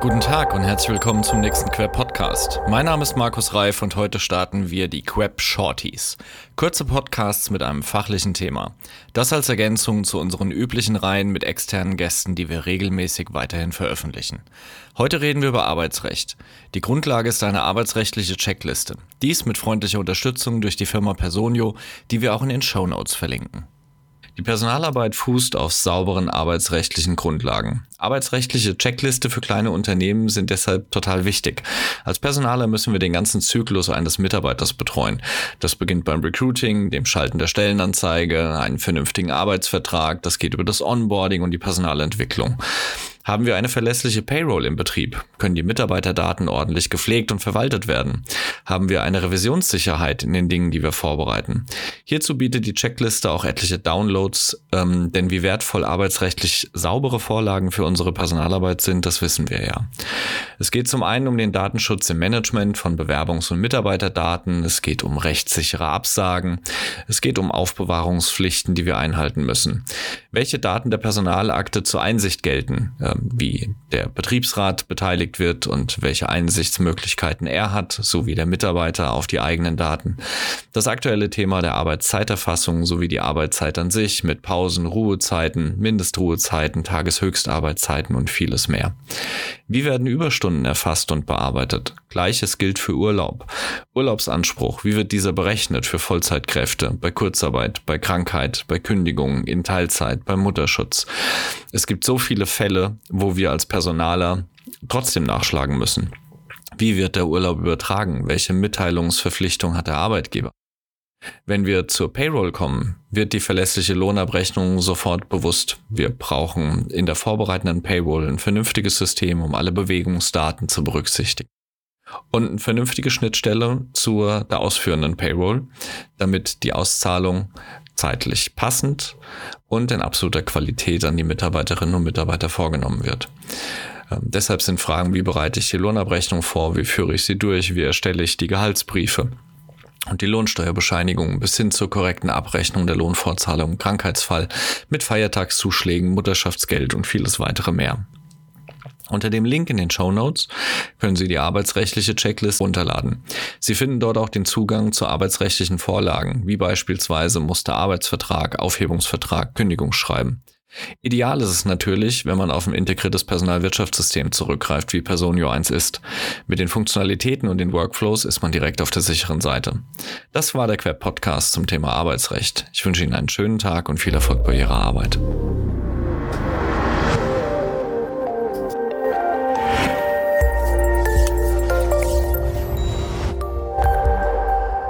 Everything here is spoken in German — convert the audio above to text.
Tag und herzlich willkommen zum nächsten Queb Podcast. Mein Name ist Markus Reif und heute starten wir die Queb Shorties. Kurze Podcasts mit einem fachlichen Thema. Das als Ergänzung zu unseren üblichen Reihen mit externen Gästen, die wir regelmäßig weiterhin veröffentlichen. Heute reden wir über Arbeitsrecht. Die Grundlage ist eine arbeitsrechtliche Checkliste. Dies mit freundlicher Unterstützung durch die Firma Personio, die wir auch in den Show Notes verlinken. Die Personalarbeit fußt auf sauberen arbeitsrechtlichen Grundlagen. Arbeitsrechtliche Checkliste für kleine Unternehmen sind deshalb total wichtig. Als Personaler müssen wir den ganzen Zyklus eines Mitarbeiters betreuen. Das beginnt beim Recruiting, dem Schalten der Stellenanzeige, einen vernünftigen Arbeitsvertrag, das geht über das Onboarding und die Personalentwicklung. Haben wir eine verlässliche Payroll im Betrieb? Können die Mitarbeiterdaten ordentlich gepflegt und verwaltet werden? Haben wir eine Revisionssicherheit in den Dingen, die wir vorbereiten? Hierzu bietet die Checkliste auch etliche Downloads, ähm, denn wie wertvoll arbeitsrechtlich saubere Vorlagen für unsere Personalarbeit sind, das wissen wir ja. Es geht zum einen um den Datenschutz im Management von Bewerbungs- und Mitarbeiterdaten, es geht um rechtssichere Absagen, es geht um Aufbewahrungspflichten, die wir einhalten müssen. Welche Daten der Personalakte zur Einsicht gelten, ähm, wie der Betriebsrat beteiligt wird und welche Einsichtsmöglichkeiten er hat, sowie der Mitarbeiter auf die eigenen Daten. Das aktuelle Thema der Arbeitszeiterfassung sowie die Arbeitszeit an sich mit Pausen, Ruhezeiten, Mindestruhezeiten, Tageshöchstarbeitszeiten und vieles mehr. Wie werden Überstunden erfasst und bearbeitet? Gleiches gilt für Urlaub. Urlaubsanspruch, wie wird dieser berechnet für Vollzeitkräfte, bei Kurzarbeit, bei Krankheit, bei Kündigungen, in Teilzeit, beim Mutterschutz? Es gibt so viele Fälle, wo wir als Personaler trotzdem nachschlagen müssen. Wie wird der Urlaub übertragen? Welche Mitteilungsverpflichtung hat der Arbeitgeber? Wenn wir zur Payroll kommen, wird die verlässliche Lohnabrechnung sofort bewusst. Wir brauchen in der vorbereitenden Payroll ein vernünftiges System, um alle Bewegungsdaten zu berücksichtigen. Und eine vernünftige Schnittstelle zur der ausführenden Payroll, damit die Auszahlung zeitlich passend und in absoluter Qualität an die Mitarbeiterinnen und Mitarbeiter vorgenommen wird. Ähm, deshalb sind Fragen, wie bereite ich die Lohnabrechnung vor, wie führe ich sie durch, wie erstelle ich die Gehaltsbriefe und die Lohnsteuerbescheinigung bis hin zur korrekten Abrechnung der Lohnfortzahlung im Krankheitsfall mit Feiertagszuschlägen, Mutterschaftsgeld und vieles weitere mehr. Unter dem Link in den Show Notes können Sie die arbeitsrechtliche Checklist runterladen. Sie finden dort auch den Zugang zu arbeitsrechtlichen Vorlagen, wie beispielsweise Musterarbeitsvertrag, Aufhebungsvertrag, Kündigungsschreiben. Ideal ist es natürlich, wenn man auf ein integriertes Personalwirtschaftssystem zurückgreift, wie Personio 1 ist. Mit den Funktionalitäten und den Workflows ist man direkt auf der sicheren Seite. Das war der Quer Podcast zum Thema Arbeitsrecht. Ich wünsche Ihnen einen schönen Tag und viel Erfolg bei Ihrer Arbeit.